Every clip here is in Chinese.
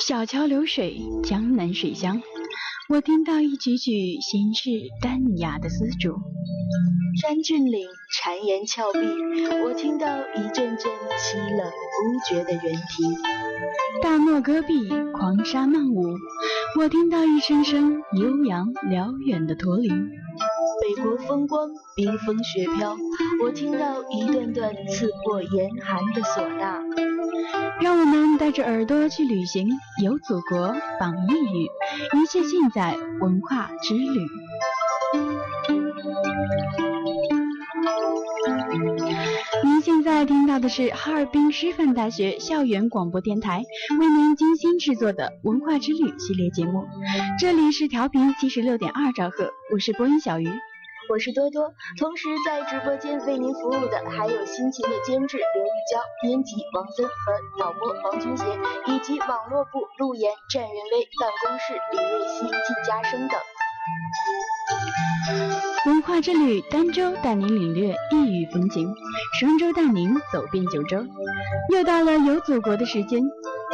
小桥流水，江南水乡。我听到一曲曲心事淡雅的丝竹。山峻岭，谗言峭壁，我听到一阵阵凄冷孤绝的猿啼；大漠戈壁，狂沙漫舞，我听到一声声悠扬辽远的驼铃；北国风光，冰封雪飘，我听到一段段刺破严寒的唢呐。让我们带着耳朵去旅行，游祖国，访异域，一切尽在文化之旅。您现在听到的是哈尔滨师范大学校园广播电台为您精心制作的文化之旅系列节目，这里是调频七十六点二兆赫，我是播音小鱼。我是多多，同时在直播间为您服务的还有辛勤的监制刘玉娇、编辑王森和导播王军贤，以及网络部陆岩、战云威、办公室李瑞希、季嘉生等。文化之旅，儋州带您领略异域风情，神州带您走遍九州。又到了游祖国的时间，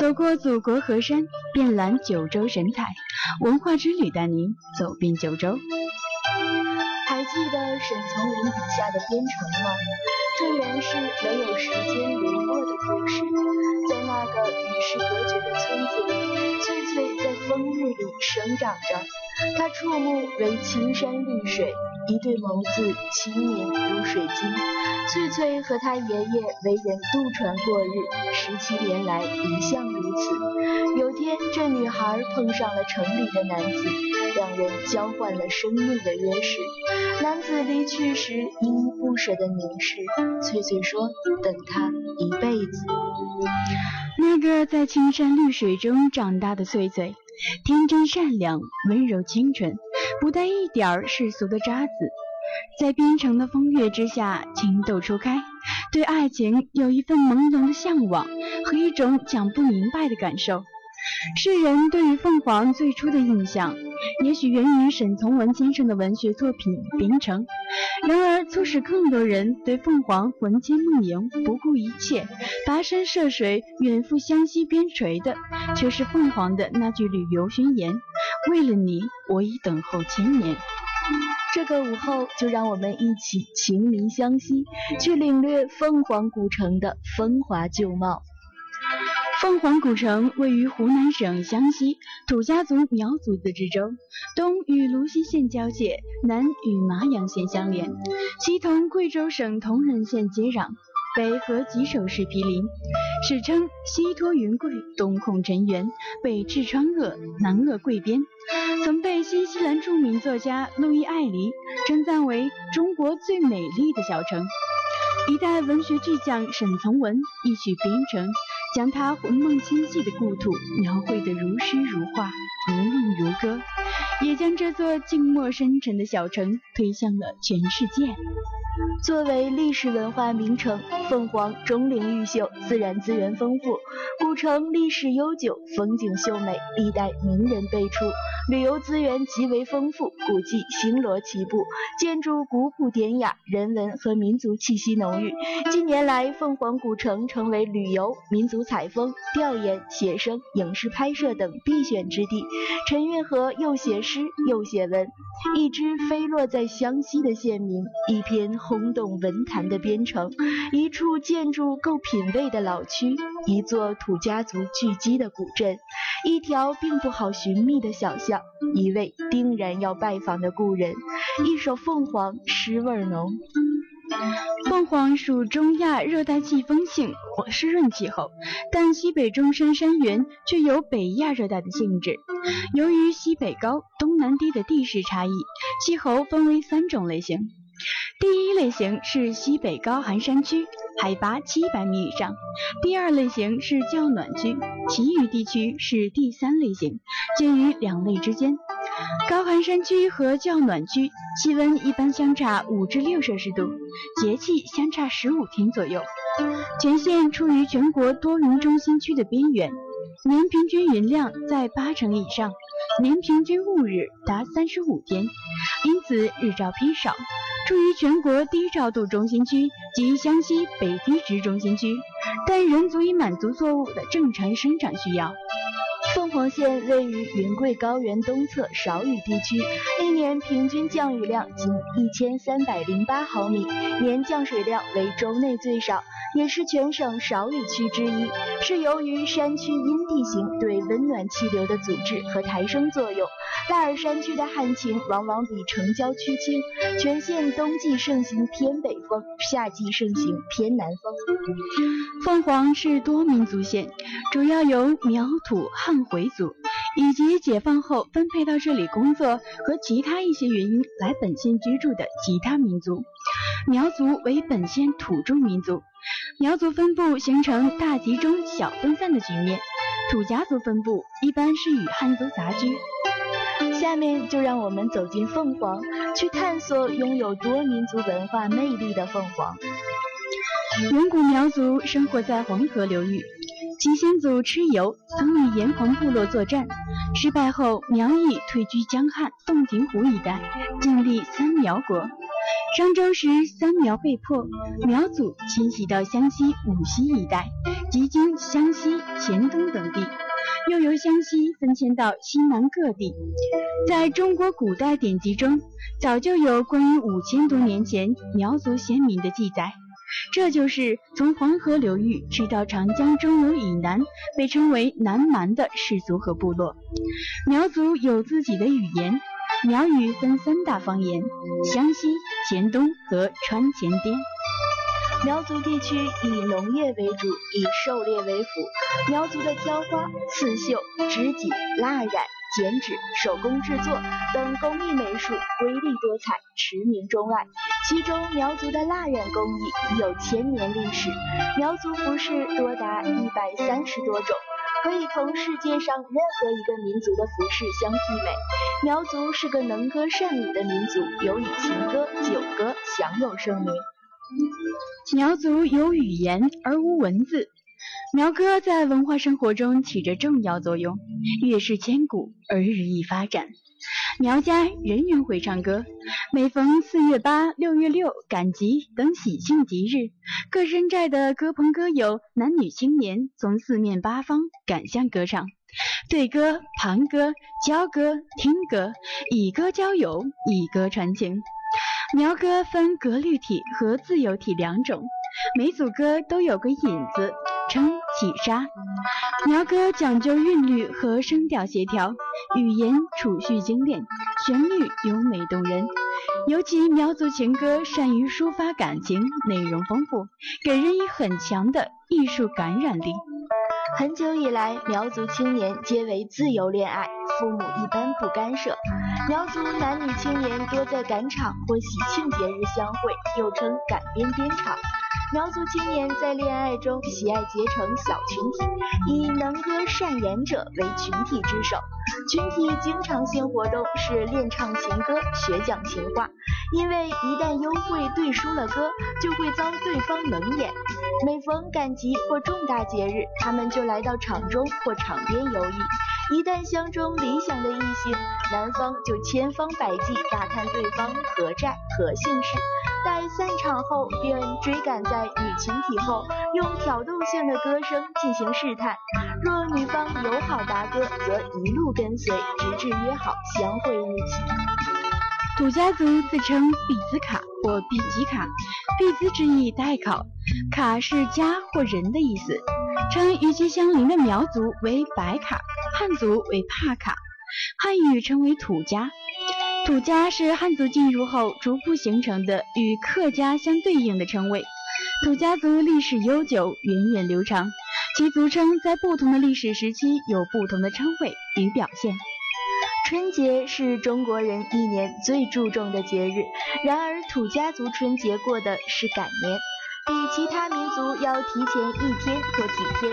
走过祖国河山，遍览九州神采。文化之旅带您走遍九州。记得沈从文笔下的边城吗？这原是没有时间流过的故事，在那个与世隔绝的村子里，翠翠在风雨里生长着。他触目为青山绿水，一对眸子清明如水晶。翠翠和她爷爷为人渡船过日，十七年来一向如此。有天，这女孩碰上了城里的男子，两人交换了生命的约誓。男子离去时，依依不舍地凝视。翠翠说：“等他一辈子。”那个在青山绿水中长大的翠翠，天真善良，温柔清纯，不带一点儿世俗的渣子。在边城的风月之下，情窦初开，对爱情有一份朦胧的向往和一种讲不明白的感受。世人对于凤凰最初的印象，也许源于沈从文先生的文学作品《边城》。然而，促使更多人对凤凰魂牵梦萦、不顾一切、跋山涉水远赴湘西边陲的，却是凤凰的那句旅游宣言：“为了你，我已等候千年。”这个午后，就让我们一起情迷湘西，去领略凤凰古城的风华旧貌。凤凰古城位于湖南省湘西土家族苗族自治州，东与泸溪县交界，南与麻阳县相连，西同贵州省铜仁县接壤，北和吉首市毗邻。史称西托云贵，东控陈元，北至川鄂，南扼桂边，曾被新西兰著名作家路易艾黎称赞为中国最美丽的小城。一代文学巨匠沈从文一曲《边城》。将他魂梦牵系的故土描绘得如诗如画，如梦如歌。也将这座静默深沉的小城推向了全世界。作为历史文化名城，凤凰钟灵毓秀，自然资源丰富，古城历史悠久，风景秀美，历代名人辈出，旅游资源极为丰富，古迹星罗棋布，建筑古朴典雅，人文和民族气息浓郁。近年来，凤凰古城成为旅游、民族采风、调研、写生、影视拍摄等必选之地。陈运河又写诗又写文，一只飞落在湘西的县名，一篇。轰动文坛的边城，一处建筑够品味的老区，一座土家族聚集的古镇，一条并不好寻觅的小巷，一位定然要拜访的故人，一首凤凰，诗味浓。凤凰属中亚热带季风性或湿润气候，但西北中山山原却有北亚热带的性质。由于西北高、东南低的地势差异，气候分为三种类型。第一类型是西北高寒山区，海拔七百米以上；第二类型是较暖区，其余地区是第三类型，介于两类之间。高寒山区和较暖区气温一般相差五至六摄氏度，节气相差十五天左右。全县处于全国多云中心区的边缘，年平均云量在八成以上，年平均雾日达三十五天，因此日照偏少。处于全国低照度中心区及湘西北低值中心区，但仍足以满足作物的正常生长需要。凤凰县位于云贵高原东侧少雨地区，一年平均降雨量仅一千三百零八毫米，年降水量为州内最少。也是全省少雨区之一，是由于山区因地形对温暖气流的阻滞和抬升作用。腊尔山区的旱情往往比城郊区轻，全县冬季盛行偏北风，夏季盛行偏南风。凤凰是多民族县，主要由苗土汉回族以及解放后分配到这里工作和其他一些原因来本县居住的其他民族。苗族为本县土著民族。苗族分布形成大集中、小分散的局面，土家族分布一般是与汉族杂居。下面就让我们走进凤凰，去探索拥有多民族文化魅力的凤凰。远古苗族生活在黄河流域，其先祖蚩尤曾与炎黄部落作战，失败后苗裔退居江汉、洞庭湖一带，建立三苗国。商周时，三苗被迫，苗族迁徙到湘西武溪一带，即今湘西、黔东等地，又由湘西分迁到西南各地。在中国古代典籍中，早就有关于五千多年前苗族先民的记载。这就是从黄河流域直到长江中游以南，被称为南蛮的氏族和部落。苗族有自己的语言。苗语分三大方言：湘西、黔东和川黔滇。苗族地区以农业为主，以狩猎为辅。苗族的挑花、刺绣、织锦、蜡染、剪纸、手工制作等工艺美术瑰丽多彩，驰名中外。其中，苗族的蜡染工艺已有千年历史。苗族服饰多达一百三十多种。可以同世界上任何一个民族的服饰相媲美。苗族是个能歌善舞的民族，有以情歌、酒歌享有盛名。苗族有语言而无文字，苗歌在文化生活中起着重要作用，越是千古而日益发展。苗家人人会唱歌，每逢四月八、六月六、赶集等喜庆吉日，各山寨的歌棚歌友、男女青年从四面八方赶向歌唱，对歌、盘歌、交歌、听歌，以歌交友，以歌传情。苗歌分格律体和自由体两种，每组歌都有个引子。称起沙，苗歌讲究韵律和声调协调，语言储蓄精炼，旋律优美动人。尤其苗族情歌善于抒发感情，内容丰富，给人以很强的艺术感染力。很久以来，苗族青年皆为自由恋爱，父母一般不干涉。苗族男女青年多在赶场或喜庆节日相会，又称赶边边场。苗族青年在恋爱中喜爱结成小群体，以能歌善言者为群体之首。群体经常性活动是练唱情歌、学讲情话，因为一旦幽会对输了歌，就会遭对方冷眼。每逢赶集或重大节日，他们就来到场中或场边游弋。一旦相中理想的异性，男方就千方百计打探对方何债何姓氏。在散场后，便追赶在女群体后，用挑逗性的歌声进行试探。若女方友好答歌，则一路跟随，直至约好相会日期。土家族自称毕兹卡或毕吉卡，毕兹之意代考，卡是家或人的意思。称与其相邻的苗族为白卡，汉族为帕卡，汉语称为土家。土家是汉族进入后逐步形成的与客家相对应的称谓。土家族历史悠久，源远流长，其族称在不同的历史时期有不同的称谓与表现。春节是中国人一年最注重的节日，然而土家族春节过的是赶年。比其他民族要提前一天或几天，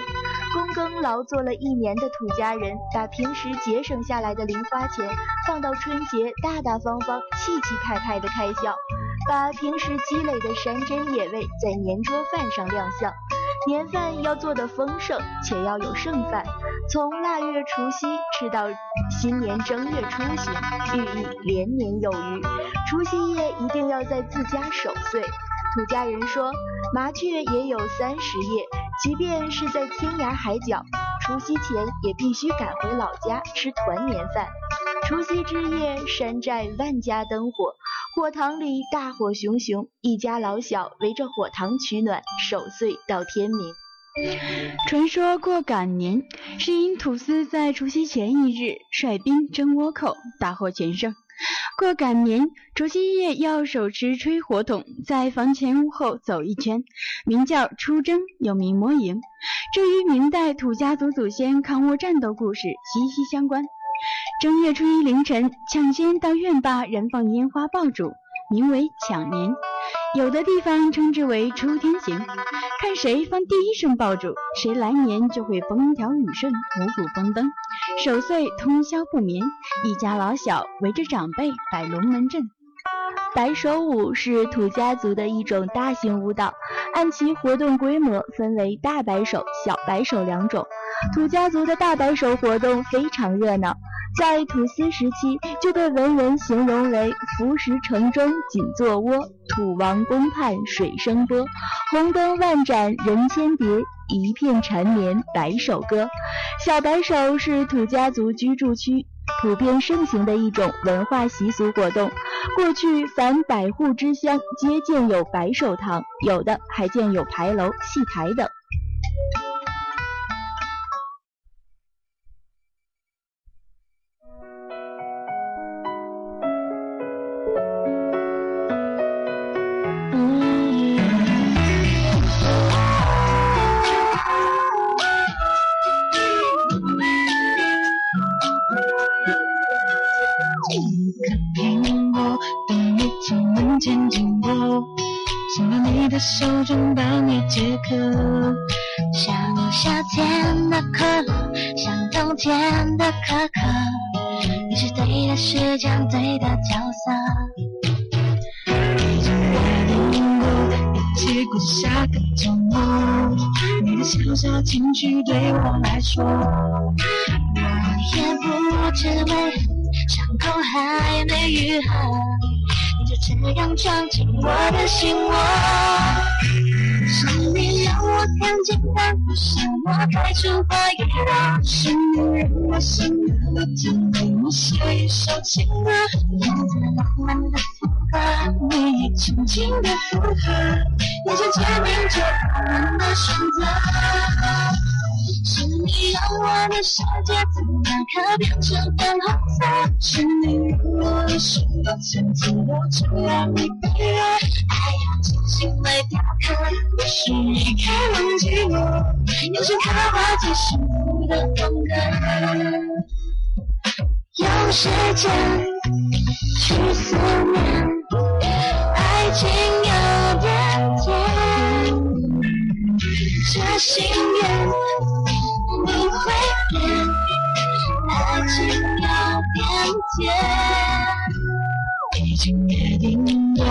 躬耕劳作了一年的土家人，把平时节省下来的零花钱放到春节，大大方方、气气派派的开销，把平时积累的山珍野味在年桌饭上亮相。年饭要做的丰盛，且要有剩饭，从腊月除夕吃到新年正月初行，寓意连年有余。除夕夜一定要在自家守岁。土家人说，麻雀也有三十夜，即便是在天涯海角，除夕前也必须赶回老家吃团年饭。除夕之夜，山寨万家灯火，火塘里大火熊熊，一家老小围着火塘取暖，守岁到天明。传说过赶年，是因土司在除夕前一日率兵征倭寇，大获全胜。过赶年，除夕夜要手持吹火筒，在房前屋后走一圈，名叫出征，又名摸营。这与明代土家族祖先抗倭战斗故事息息相关。正月初一凌晨，抢先到院坝燃放烟花爆竹，名为抢年。有的地方称之为出天行，看谁放第一声爆竹，谁来年就会风调雨顺，五谷丰登。守岁通宵不眠，一家老小围着长辈摆龙门阵。摆手舞是土家族的一种大型舞蹈，按其活动规模分为大摆手、小摆手两种。土家族的大摆手活动非常热闹。在土司时期，就被文人形容为“浮石城中锦作窝，土王宫畔水声波，红灯万盏人千叠，一片缠绵百首歌”。小白手是土家族居住区普遍盛行的一种文化习俗活动。过去，凡百户之乡皆建有白手堂，有的还建有牌楼、戏台等。先经过，送到你的手中帮你解渴，像夏天的可乐，像冬天的可可，你是对的时间，对的角色。已经约定过，一起过下个周末。你的小小情绪对我来说，我也不知为何，伤口还没愈合。这样闯进我的心窝，是你让我看见的，是我开出花野，是你让我心动，听你写一首情歌，用最浪漫的副歌，你也轻轻的附和，眼前签名着我们的选择。是你让我的世界从那刻变成粉红色，是你让我的心从此都只让你被爱，爱要精心来雕刻，也是一个忘寂我，用心刻画最幸福的风格，用时间去思念，爱情有点甜。这心愿不会变，爱情有点甜。已经约定过，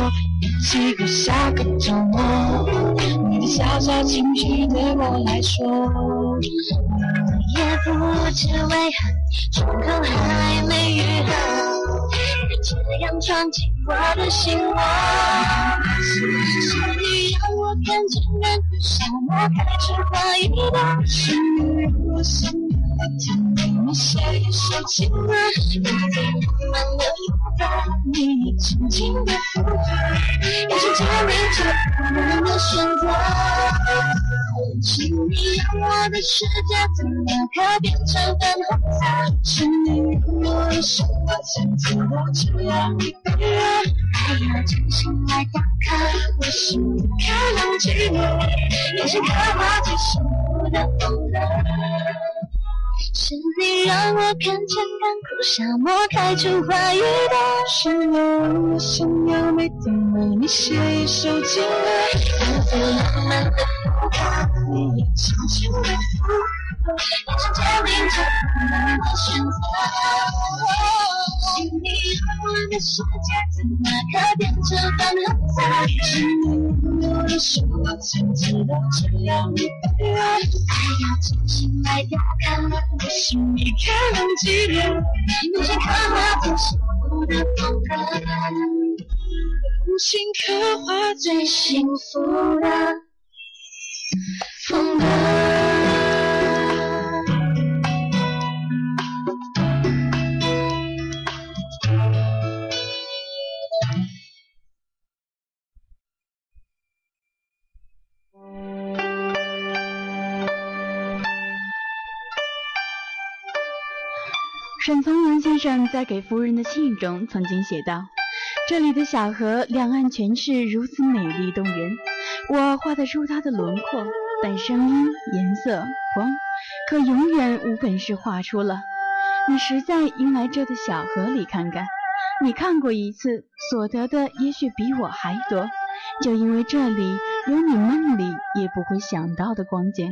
几个下个周末，你的小小情绪对我来说，我也不知为何，伤口还没愈合。你这样闯进我的心窝，是你让我看见任何沙漠开出花一朵，是你让我想到天边你写一首情歌，你最浪漫的你轻轻的附和，也是证明着我们的选择。是你让我的世界从那刻变成粉红色，是你让我的生活从此都这样一个人，还要真心来打卡，我是你可能寂寞，也是刻画最幸福的风格。是你让我看见干枯沙漠开出花一朵，是你让我想要每天为你写一首情歌，用最浪漫的风格，你轻轻的附和，也是证明着我们的选择。是你让我的世界从那刻变成粉红色，是你让我的生活从此都这样一个人，还要真心来打卡，我是你可能寂寞，用心刻画最幸福的风格，用心刻画最幸福的风格。沈从文先生在给夫人的信中曾经写道：“这里的小河两岸全是如此美丽动人，我画得出它的轮廓，但声音、颜色、光，可永远无本事画出了。你实在应来这的小河里看看，你看过一次，所得的也许比我还多，就因为这里有你梦里也不会想到的光景。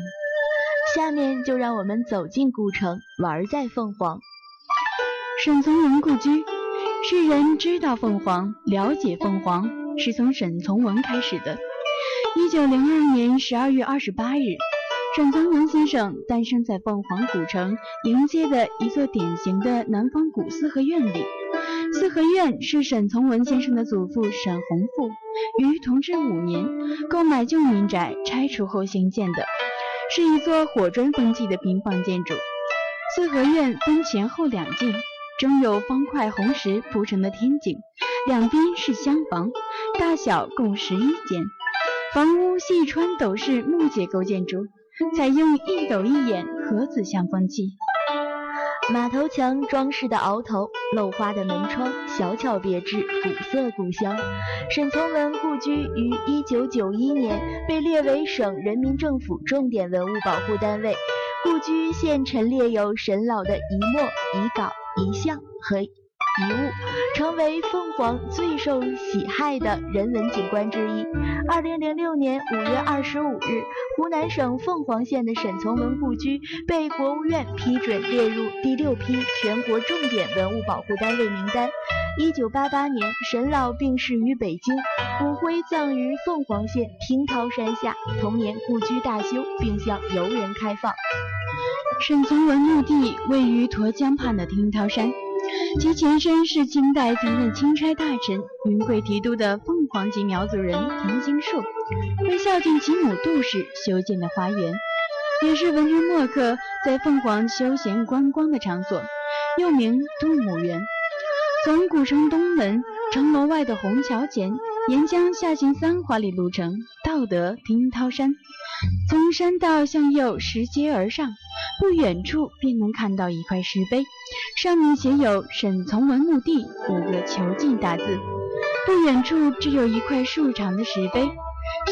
下面就让我们走进古城，玩在凤凰。”沈从文故居，世人知道凤凰、了解凤凰，是从沈从文开始的。一九零二年十二月二十八日，沈从文先生诞生在凤凰古城迎接的一座典型的南方古四合院里。四合院是沈从文先生的祖父沈洪富于同治五年购买旧民宅拆除后兴建的，是一座火砖风气的平房建筑。四合院分前后两进。中有方块红石铺成的天井，两边是厢房，大小共十一间。房屋细穿斗式木结构建筑，采用一斗一眼盒子相风气。马头墙装饰的鳌头，镂花的门窗，小巧别致，古色古香。沈从文故居于一九九一年被列为省人民政府重点文物保护单位。故居现陈列有沈老的遗墨、遗稿。遗像和遗物，成为凤凰最受喜爱的人文景观之一。二零零六年五月二十五日，湖南省凤凰县的沈从文故居被国务院批准列入第六批全国重点文物保护单位名单。一九八八年，沈老病逝于北京，骨灰葬于凤凰县平涛山下。同年，故居大修，并向游人开放。沈从文墓地位于沱江畔的听涛山，其前身是清代曾任钦差大臣、云贵提督的凤凰籍苗族人田兴树为孝敬其母杜氏修建的花园，也是文人墨客在凤凰休闲观光的场所，又名杜母园。从古城东门城楼外的虹桥前，沿江下行三华里路程，到得听涛山。从山道向右拾阶而上。不远处便能看到一块石碑，上面写有“沈从文墓地”五个遒劲大字。不远处只有一块竖长的石碑，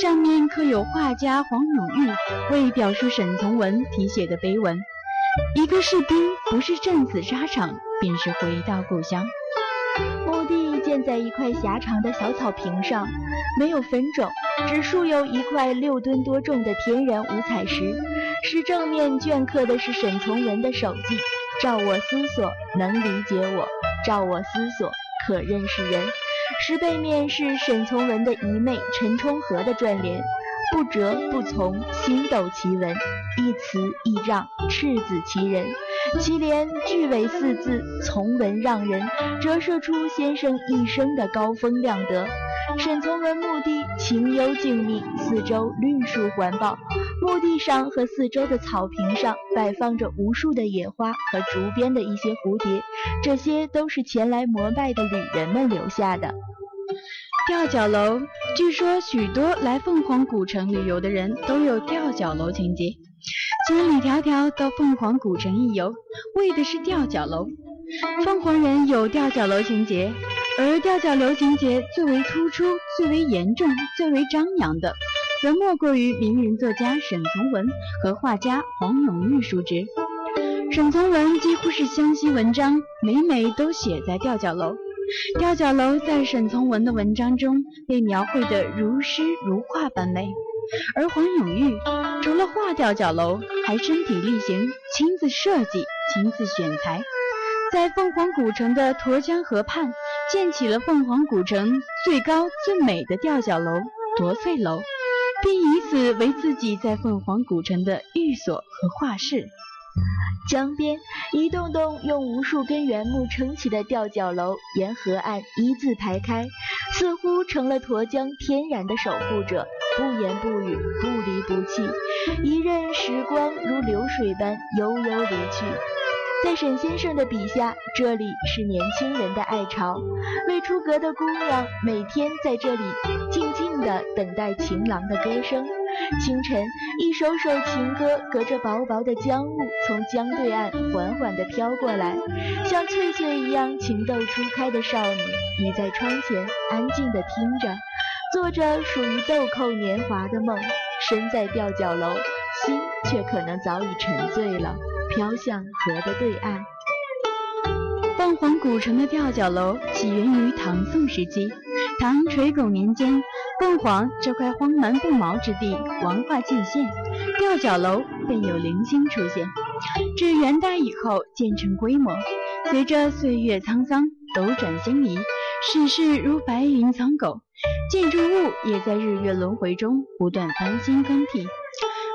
上面刻有画家黄永玉为表述沈从文题写的碑文：“一个士兵不是战死沙场，便是回到故乡。”墓地建在一块狭长的小草坪上，没有坟冢，只竖有一块六吨多重的天然五彩石。石正面镌刻的是沈从文的手迹：“照我思索，能理解我；照我思索，可认识人。”石背面是沈从文的姨妹陈冲和的转联：“不折不从，心斗其文。”一词一让，赤子其人。其连句尾四字“从文让人”，折射出先生一生的高风亮德。沈从文墓地清幽静谧，四周绿树环抱。墓地上和四周的草坪上摆放着无数的野花和竹编的一些蝴蝶，这些都是前来膜拜的旅人们留下的。吊脚楼，据说许多来凤凰古城旅游的人都有吊脚楼情节。千里迢迢到凤凰古城一游，为的是吊脚楼。凤凰人有吊脚楼情节，而吊脚楼情节最为突出、最为严重、最为张扬的，则莫过于名人作家沈从文和画家黄永玉叔侄。沈从文几乎是湘西文章，每每都写在吊脚楼。吊脚楼在沈从文的文章中被描绘得如诗如画般美。而黄永玉除了画吊脚楼，还身体力行，亲自设计，亲自选材，在凤凰古城的沱江河畔建起了凤凰古城最高最美的吊脚楼——夺翠楼，并以此为自己在凤凰古城的寓所和画室。江边一栋栋用无数根原木撑起的吊脚楼，沿河岸一字排开，似乎成了沱江天然的守护者。不言不语，不离不弃，一任时光如流水般悠悠离去。在沈先生的笔下，这里是年轻人的爱巢。未出阁的姑娘每天在这里静静地等待情郎的歌声。清晨，一首首情歌隔着薄薄的江雾，从江对岸缓缓地飘过来，像翠翠一样情窦初开的少女，倚在窗前安静地听着。做着属于豆蔻年华的梦，身在吊脚楼，心却可能早已沉醉了，飘向河的对岸。凤凰古城的吊脚楼起源于唐宋时期，唐垂拱年间，凤凰这块荒蛮不毛之地王化尽现，吊脚楼便有零星出现。至元代以后建成规模，随着岁月沧桑，斗转星移，世事如白云苍狗。建筑物也在日月轮回中不断翻新更替。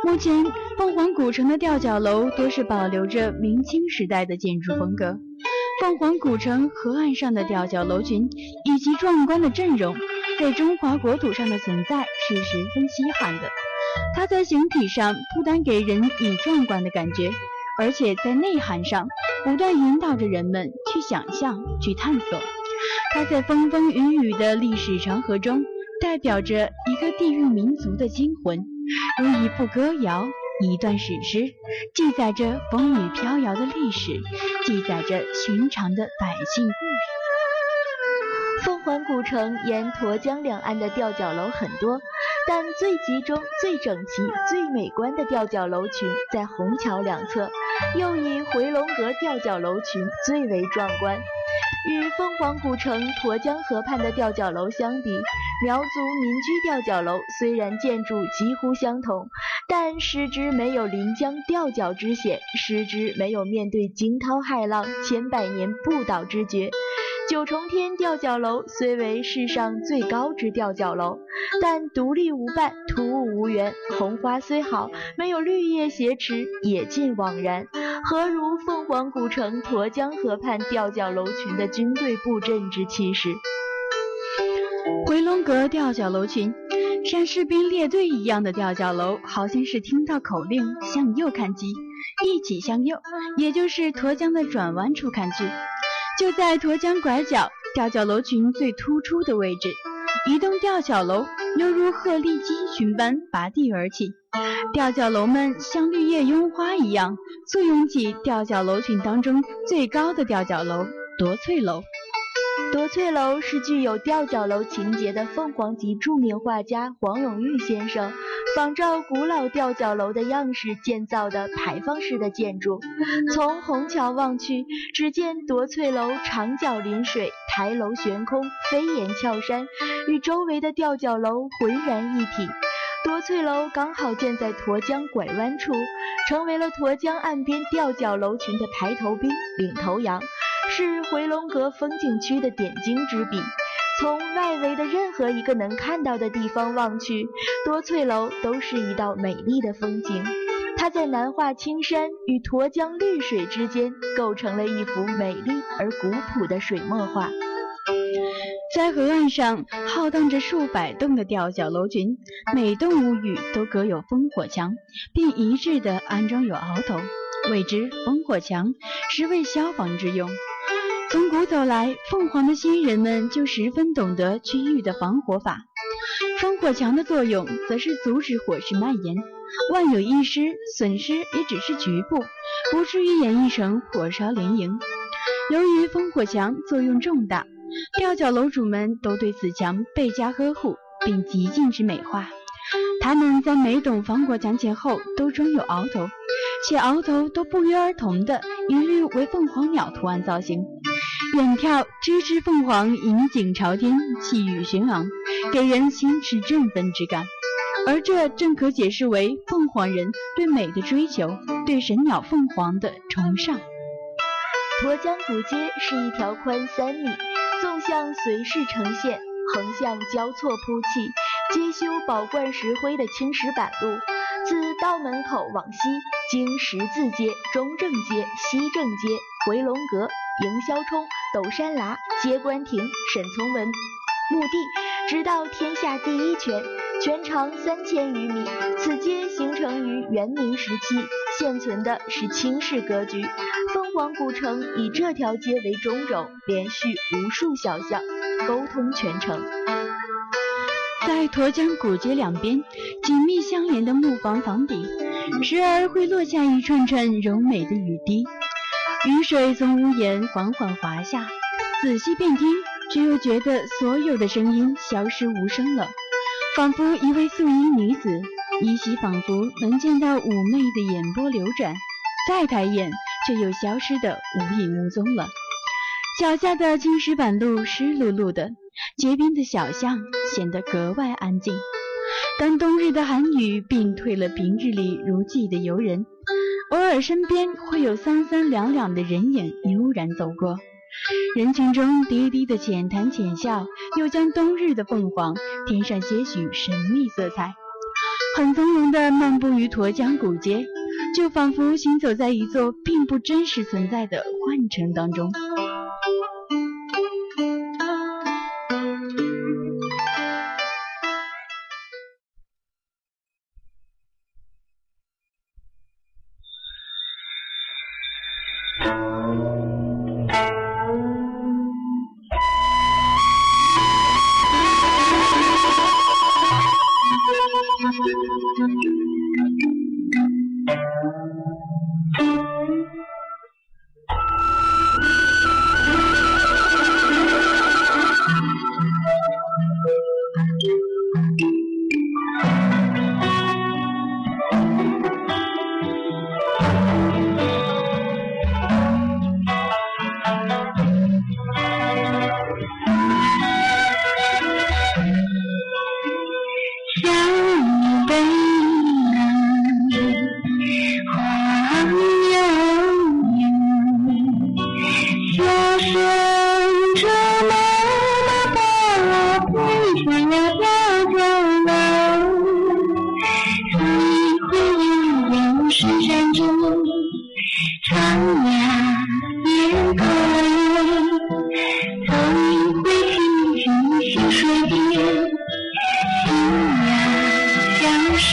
目前，凤凰古城的吊脚楼多是保留着明清时代的建筑风格。凤凰古城河岸上的吊脚楼群以及壮观的阵容，在中华国土上的存在是十分稀罕的。它在形体上不单给人以壮观的感觉，而且在内涵上不断引导着人们去想象、去探索。它在风风雨雨的历史长河中，代表着一个地域民族的精魂，如一部歌谣，一段史诗，记载着风雨飘摇的历史，记载着寻常的百姓故事。凤凰古城沿沱江两岸的吊脚楼很多，但最集中、最整齐、最美观的吊脚楼群在虹桥两侧，又以回龙阁吊脚楼群最为壮观。与凤凰古城沱江河畔的吊脚楼相比，苗族民居吊脚楼虽然建筑几乎相同，但失之没有临江吊脚之险，失之没有面对惊涛骇浪千百年不倒之绝。九重天吊脚楼虽为世上最高之吊脚楼，但独立无伴，突兀无缘，红花虽好，没有绿叶挟持，也尽枉然。何如凤凰古城沱江河畔吊脚楼群的军队布阵之气势？回龙阁吊脚楼群，像士兵列队一样的吊脚楼，好像是听到口令向右看齐，一起向右，也就是沱江的转弯处看去。就在沱江拐角，吊脚楼群最突出的位置，一栋吊脚楼犹如鹤立鸡群般拔地而起。吊脚楼们像绿叶拥花一样，簇拥起吊脚楼群当中最高的吊脚楼——夺翠楼。夺翠楼是具有吊脚楼情节的凤凰籍著名画家黄永玉先生仿照古老吊脚楼的样式建造的牌坊式的建筑。从虹桥望去，只见夺翠楼长角临水，台楼悬空，飞檐翘山，与周围的吊脚楼浑然一体。夺翠楼刚好建在沱江拐弯处，成为了沱江岸边吊脚楼群的排头兵、领头羊，是回龙阁风景区的点睛之笔。从外围的任何一个能看到的地方望去，多翠楼都是一道美丽的风景。它在南化青山与沱江绿水之间，构成了一幅美丽而古朴的水墨画。在河岸上浩荡着数百栋的吊脚楼群，每栋屋宇都隔有烽火墙，并一致地安装有鳌头，谓之烽火墙，实为消防之用。从古走来，凤凰的新人们就十分懂得区域的防火法。烽火墙的作用，则是阻止火势蔓延，万有一失，损失也只是局部，不至于演绎成火烧连营。由于烽火墙作用重大，吊脚楼主们都对此墙倍加呵护，并极尽之美化。他们在每栋防火墙前后都装有鳌头，且鳌头都不约而同的一律为凤凰鸟图案造型。远眺，只只凤凰引颈朝天，气宇轩昂，给人心驰振奋之感。而这正可解释为凤凰人对美的追求，对神鸟凤凰的崇尚。沱江古街是一条宽三米、纵向随势呈现、横向交错铺砌、皆修宝冠石灰的青石板路。自道门口往西，经十字街、中正街、西正街、回龙阁。营销冲、斗山崖、接官亭、沈从文墓地，直到天下第一泉，全长三千余米。此街形成于元明时期，现存的是清式格局。凤凰古城以这条街为中轴，连续无数小巷，沟通全城。在沱江古街两边紧密相连的木房房顶，时而会落下一串串柔美的雨滴。雨水从屋檐缓缓滑下，仔细辨听，却又觉得所有的声音消失无声了，仿佛一位素衣女子，依稀仿佛能见到妩媚的眼波流转，再抬眼却又消失的无影无踪了。脚下的青石板路湿漉漉的，结冰的小巷显得格外安静。当冬日的寒雨病退了平日里如寄的游人。偶尔，身边会有三三两两的人影悠然走过，人群中低低的浅谈浅笑，又将冬日的凤凰添上些许神秘色彩，很从容的漫步于沱江古街，就仿佛行走在一座并不真实存在的幻城当中。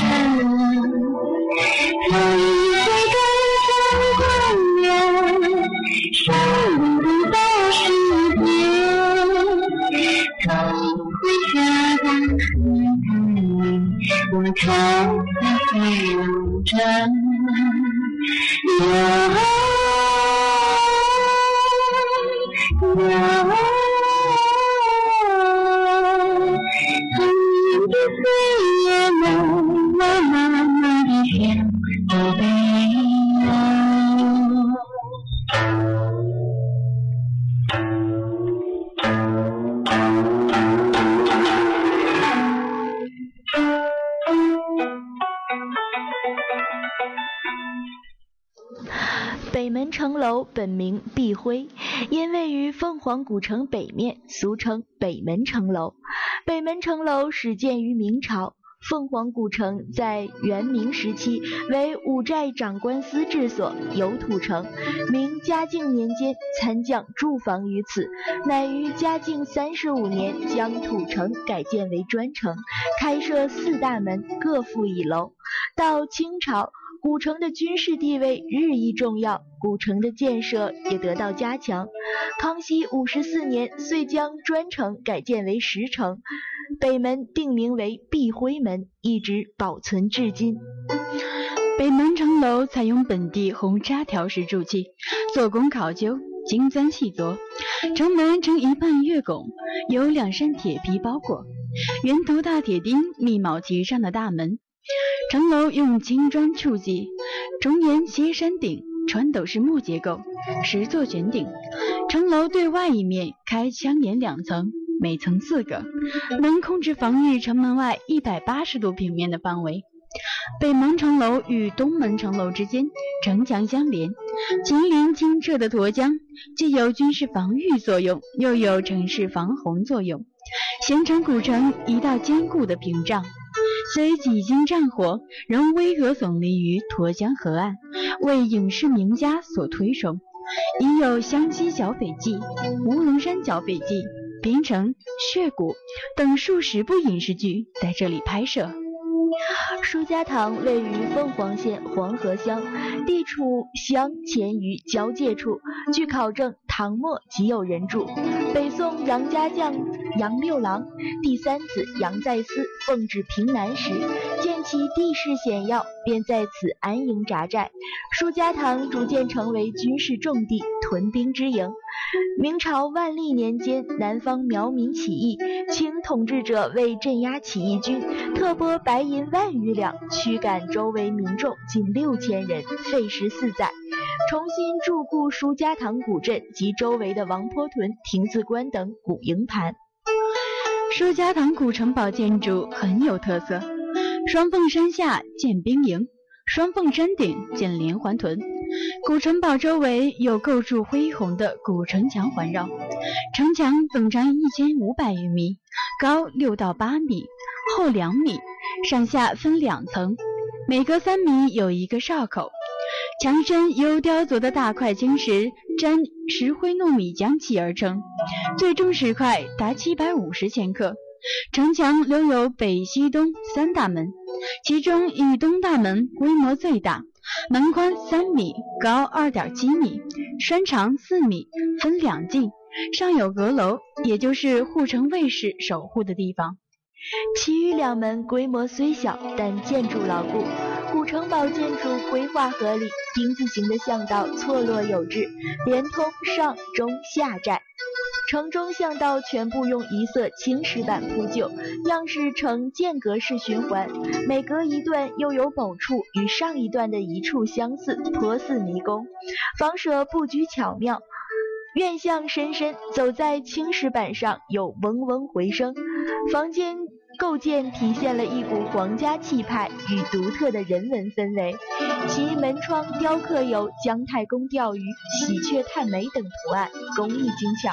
Shine 城楼本名碧辉，因位于凤凰古城北面，俗称北门城楼。北门城楼始建于明朝。凤凰古城在元明时期为五寨长官司治所，有土城。明嘉靖年间，参将驻防于此，乃于嘉靖三十五年将土城改建为砖城，开设四大门，各附一楼。到清朝。古城的军事地位日益重要，古城的建设也得到加强。康熙五十四年，遂将砖城改建为石城，北门定名为碧辉门，一直保存至今。北门城楼采用本地红砂条石筑砌，做工考究，精钻细琢。城门呈一半月拱，由两扇铁皮包裹，圆头大铁钉密铆齐上的大门。城楼用青砖筑基，重檐歇山顶，穿斗式木结构，十座悬顶。城楼对外一面开枪檐两层，每层四个，能控制防御城门外一百八十度平面的范围。北门城楼与东门城楼之间城墙相连，紧邻清澈的沱江，既有军事防御作用，又有城市防洪作用，形成古城一道坚固的屏障。虽几经战火，仍巍峨耸立于沱江河岸，为影视名家所推崇。已有湘西剿匪记、乌龙山剿匪记、边城、血谷等数十部影视剧在这里拍摄。舒家塘位于凤凰县黄河乡，地处湘黔渝交界处。据考证，唐末即有人住。北宋杨家将杨六郎第三子杨再思奉旨平南时，见其地势险要，便在此安营扎寨。舒家塘逐渐成为军事重地，屯兵之营。明朝万历年间，南方苗民起义，清统治者为镇压起义军，特拨白银万余两，驱赶周围民众近六千人，费时四载，重新筑固舒家塘古镇及周围的王坡屯、亭子关等古营盘。舒家塘古城堡建筑很有特色，双凤山下建兵营，双凤山顶建连环屯。古城堡周围有构筑恢宏的古城墙环绕，城墙总长一千五百余米，高六到八米，厚两米，上下分两层，每隔三米有一个哨口。墙身由雕琢的大块青石沾石灰糯米浆砌而成，最重石块达七百五十千克。城墙留有北、西、东三大门，其中以东大门规模最大。门宽三米，高二点七米，栓长四米，分两进，上有阁楼，也就是护城卫士守护的地方。其余两门规模虽小，但建筑牢固。古城堡建筑规划合理，丁字形的巷道错落有致，连通上中下寨。城中巷道全部用一色青石板铺就，样式呈间隔式循环，每隔一段又有某处与上一段的一处相似，颇似迷宫。房舍布局巧妙，院巷深深，走在青石板上有嗡嗡回声。房间构建体现了一股皇家气派与独特的人文氛围，其门窗雕刻有姜太公钓鱼、喜鹊探梅等图案，工艺精巧。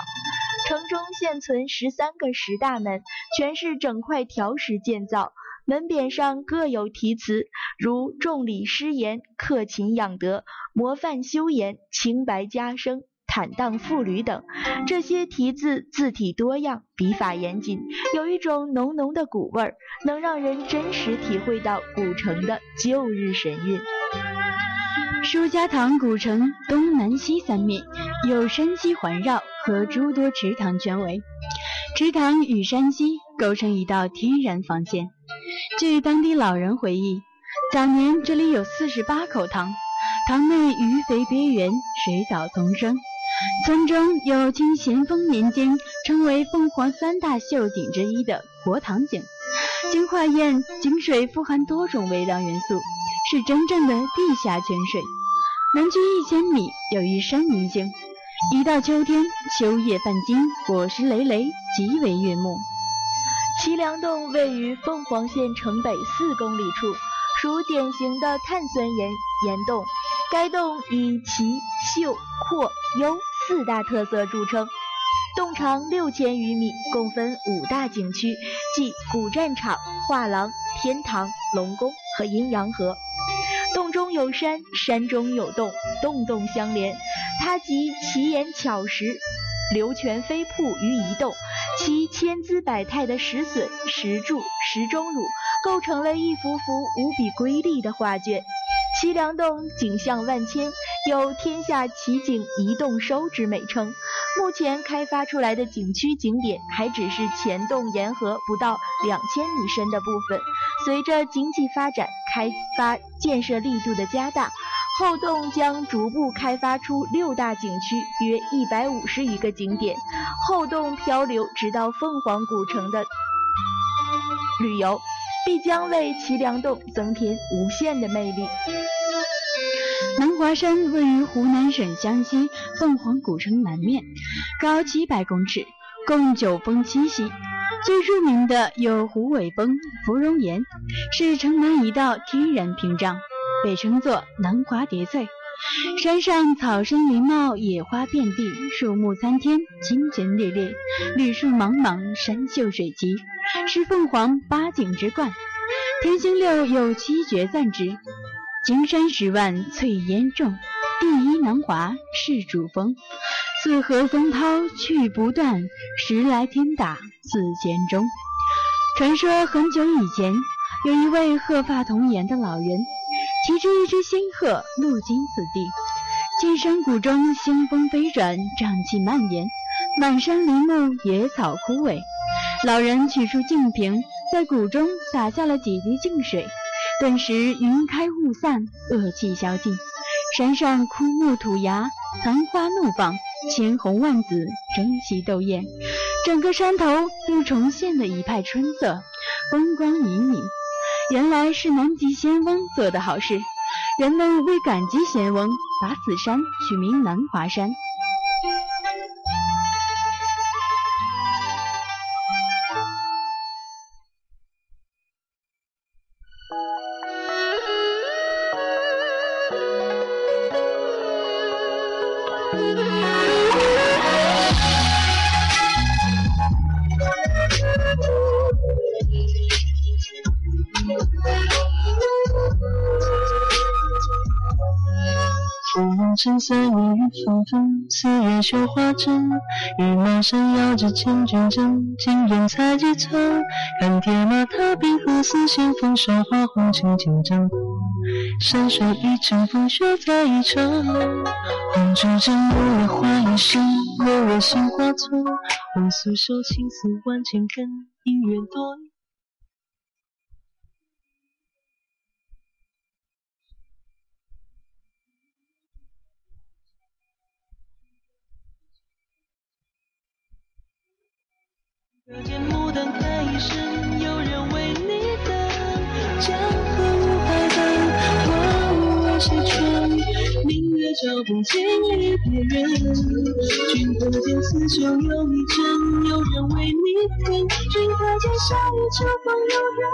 城中现存十三个石大门，全是整块条石建造，门匾上各有题词，如“重礼施严，克勤养德，模范修严，清白家生，坦荡妇女”等。这些题字字体多样，笔法严谨，有一种浓浓的古味儿，能让人真实体会到古城的旧日神韵。舒家塘古城东南西三面有山溪环绕。和诸多池塘圈围，池塘与山溪构成一道天然防线。据当地老人回忆，早年这里有四十八口塘，塘内鱼肥鳖圆，水藻丛生。村中有清咸丰年间称为凤凰三大秀景之一的活塘井，经化验，井水富含多种微量元素，是真正的地下泉水。南距一千米有一山明井。一到秋天，秋叶泛金，果实累累，极为悦目。齐梁洞位于凤凰县城北四公里处，属典型的碳酸盐岩洞。该洞以奇、秀、阔、幽四大特色著称。洞长六千余米，共分五大景区，即古战场、画廊、天堂、龙宫和阴阳河。洞中有山，山中有洞，洞洞相连。它集奇岩巧石、流泉飞瀑于一洞，其千姿百态的石笋、石柱、石钟乳，构成了一幅幅无比瑰丽的画卷。齐梁洞景象万千，有“天下奇景一洞收”之美称。目前开发出来的景区景点还只是前洞沿河不到两千米深的部分。随着经济发展，开发建设力度的加大，后洞将逐步开发出六大景区，约一百五十余个景点。后洞漂流直到凤凰古城的旅游。必将为齐梁洞增添无限的魅力。南华山位于湖南省湘西凤凰古城南面，高七百公尺，共九峰栖息。最著名的有虎尾峰、芙蓉岩，是城南一道天然屏障，被称作南华叠翠。山上草深林茂，野花遍地，树木参天，青青绿绿，绿树茫茫，山秀水奇，是凤凰八景之冠。天星六有七绝赞之：金山十万翠烟重，第一南华是主峰。四河风涛去不断，时来天打四千钟。传说很久以前，有一位鹤发童颜的老人。骑着一只仙鹤路经此地，见山谷中腥风飞转，瘴气蔓延，满山林木野草枯萎。老人取出净瓶，在谷中洒下了几滴净水，顿时云开雾散，恶气消尽。山上枯木吐芽，残花怒放，千红万紫，争奇斗艳，整个山头又重现了一派春色，风光旖旎。原来是南极仙翁做的好事，人们为感激仙翁，把此山取名南华山。春三月雨纷纷，四月绣花针。羽毛扇摇着千军阵，金鞭采几寸。看铁马踏冰河，丝线风霜花红尘千丈。山水一程，风雪再一程。红烛枕，五月花叶深，六月杏花村。红素手，青丝万千根，姻缘多。可见牡丹开一生，有人为你等。江河无海灯，花无问西春。明月照不尽离别人。君可见此酒有一针，有人为你疼。君可见夏雨秋风，有人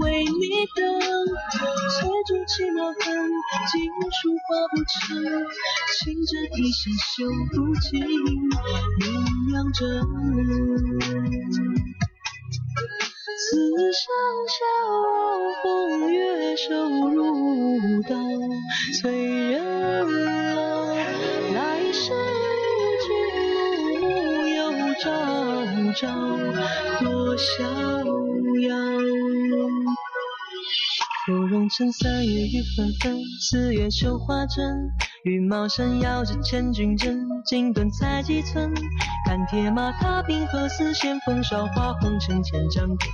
为你等。翠竹泣墨痕，锦书画不成。情针意线绣不尽，鸳鸯枕。此生笑傲风月瘦如刀，催人老。来世君暮暮又朝朝，多逍遥。芙蓉城三月雨纷纷，四月绣花针。羽毛扇摇着千军阵，锦缎裁几寸。看铁马踏冰河，丝线风韶华红尘千丈隔。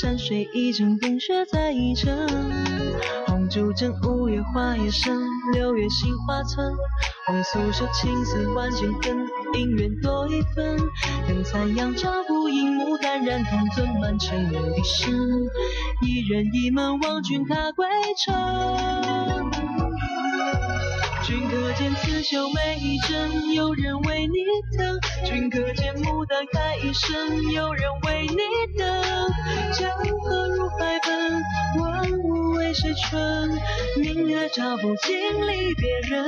山水一程，风雪再一程。红烛枕，五月花叶深，六月杏花村。红素手，青丝万千根，姻缘多一分。等残阳照不影，牡丹染铜樽，满城梦笛声。一人一门，望君踏归程。君可见刺绣每一针，有人为你疼。君可见牡丹开一生，有人为你等。江河，谁春？明月照不尽离别人。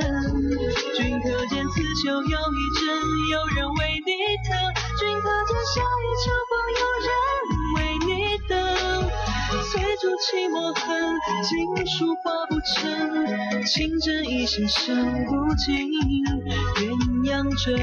君可见刺绣又一针，有人为你疼。君可见夏雨秋风，有人为你等。翠竹泣墨痕，锦书画不成。情真意心胜不尽鸳鸯枕。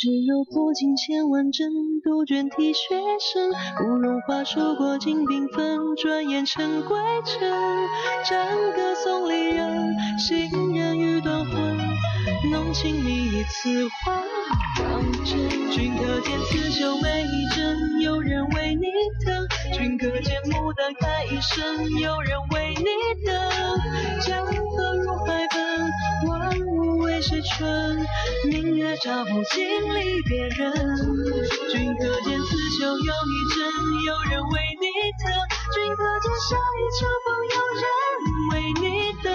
只有破镜千万针，杜鹃啼血声。芙蓉花数过尽缤纷，转眼成归程。战歌送离人，行人欲断魂。浓情蜜意此话当真。君可见刺绣每一针，有人为你疼。君可见牡丹开一生，有人为你等。江河入海奔，物为谁春？明月照不尽离别人。君可见刺绣又一针，有人为你疼。君可见夏雨秋风，有人为你等。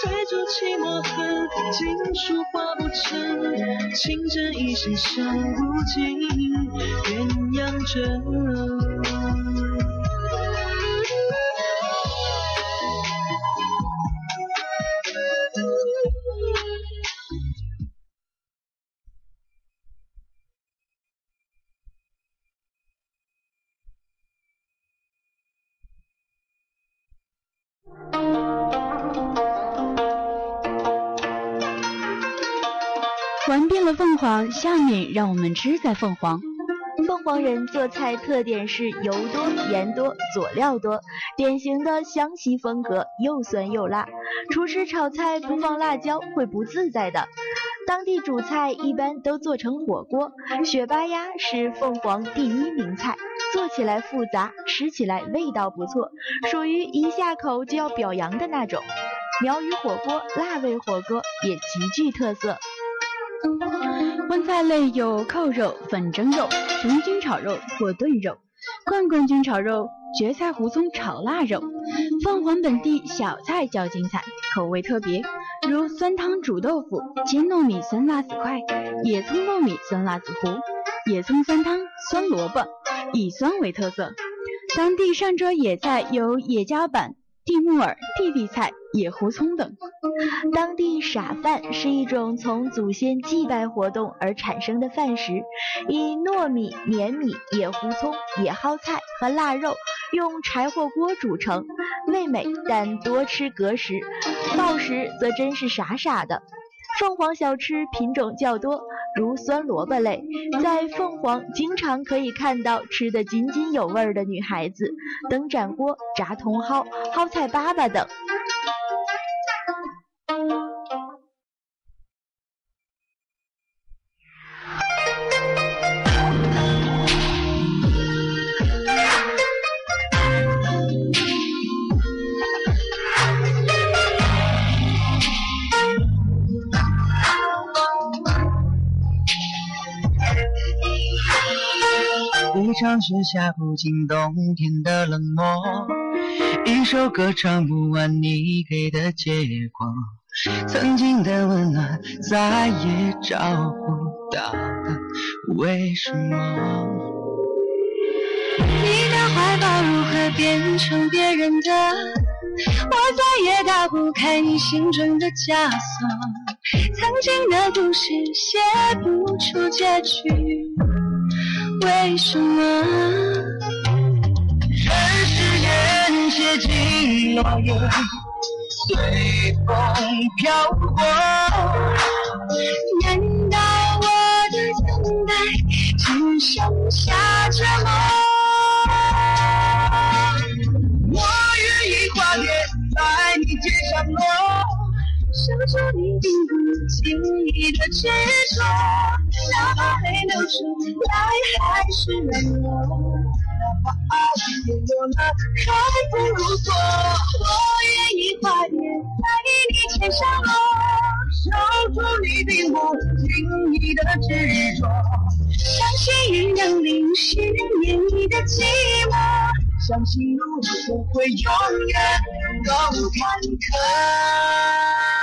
翠竹泣墨痕，锦书画不成。情真意心胜不尽鸳鸯枕。下面让我们吃在凤凰。凤凰人做菜特点是油多、盐多、佐料多，典型的湘西风格，又酸又辣。厨师炒菜不放辣椒会不自在的。当地主菜一般都做成火锅，雪巴鸭是凤凰第一名菜，做起来复杂，吃起来味道不错，属于一下口就要表扬的那种。苗鱼火锅、辣味火锅也极具特色。荤菜类有扣肉、粉蒸肉、红菌炒肉或炖肉、罐罐菌炒肉、蕨菜胡葱炒腊肉。凤凰本地小菜较精彩，口味特别，如酸汤煮豆腐、煎糯米酸辣子块、野葱糯米酸辣子糊、野葱酸汤、酸萝卜，以酸为特色。当地上桌野菜有野茭板。地木耳、地地菜、野胡葱等。当地傻饭是一种从祖先祭拜活动而产生的饭食，以糯米、黏米、野胡葱、野蒿菜和腊肉用柴火锅煮成，味美但多吃隔食。暴食则真是傻傻的。凤凰小吃品种较多，如酸萝卜类，在凤凰经常可以看到吃得津津有味的女孩子，灯盏锅、炸茼蒿、蒿菜粑粑等。雪下不尽冬天的冷漠，一首歌唱不完你给的结果，曾经的温暖再也找不到了，为什么？你的怀抱如何变成别人的？我再也打不开你心中的枷锁，曾经的故事写不出结局。为什么？任誓言写进诺言，随风飘过。难道我的等待只剩下折磨？我愿意跨越在你肩上落，守住你并不经意的执着，哪怕泪流出来还是软弱，哪怕爱跌落了还不如错，我愿意化蝶在你肩上落，守住你并不经意的执着，相信雨能淋湿你的寂寞。相信路不会永远都坎坷。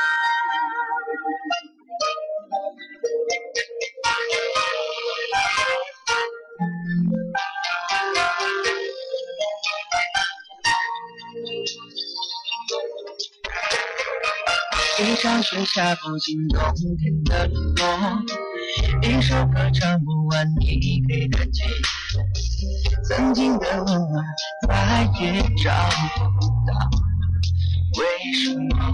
一场雪下不尽冬天的冷漠，一首歌唱不完你给的寂寞曾经的温暖再也找不到，为什么？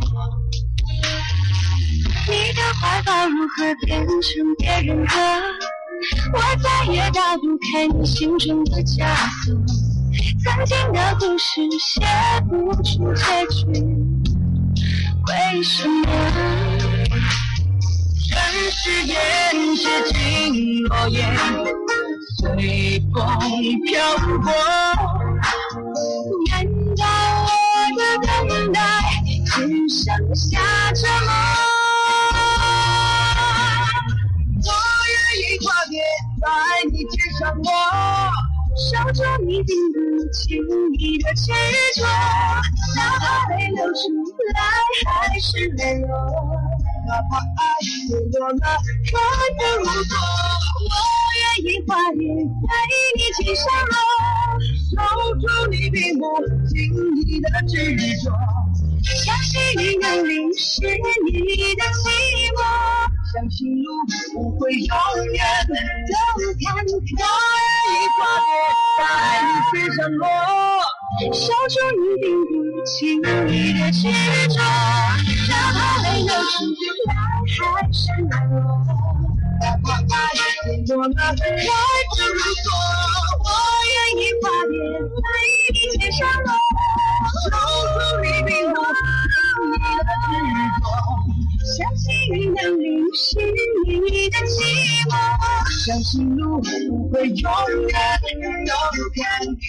你的怀抱如何变成别人的？我再也打不开你心中的枷锁。曾经的故事写不出结局，为什么？人世间接近落叶。随风飘过，难道我的等待只剩下折磨？我愿意化蝶在你肩上落，守住你并不经意的执着，哪怕泪流出来还是没有，哪怕爱跌落了还不如错。愿意化蝶在你肩上落，守住你并不经意的执着，相信雨能淋湿你的寂寞，相信路不会永远都坎坷。我愿意化蝶在你肩上落，守住你并不经意的执着，哪怕泪流出来还是软弱。哪怕爱跌落了还不如错，我愿意化蝶在你肩上落，守住你并不，相信雨能淋湿你的寂寞，相信路不会永远都坎坷。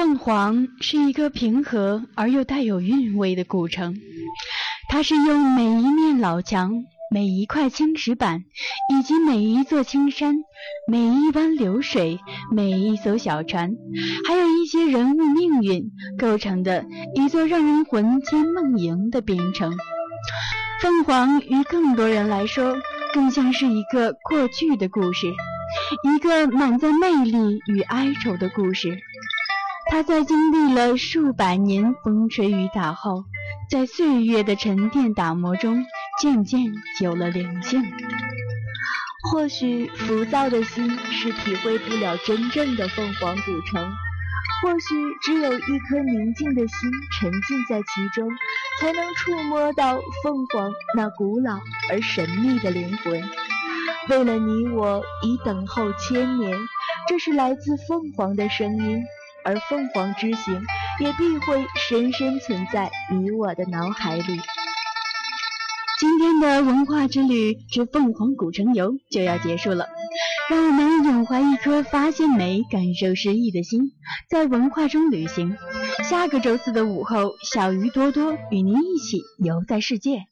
凤凰是一个平和而又带有韵味的古城，它是用每一面老墙、每一块青石板，以及每一座青山、每一湾流水、每一艘小船，还有一些人物命运构成的一座让人魂牵梦萦的边城。凤凰于更多人来说，更像是一个过去的故事，一个满载魅力与哀愁的故事。它在经历了数百年风吹雨打后，在岁月的沉淀打磨中，渐渐有了灵性。或许浮躁的心是体会不了真正的凤凰古城，或许只有一颗宁静的心沉浸在其中，才能触摸到凤凰那古老而神秘的灵魂。为了你我已等候千年，这是来自凤凰的声音。而凤凰之行也必会深深存在你我的脑海里。今天的文化之旅之凤凰古城游就要结束了，让我们永怀一颗发现美、感受诗意的心，在文化中旅行。下个周四的午后，小鱼多多与您一起游在世界。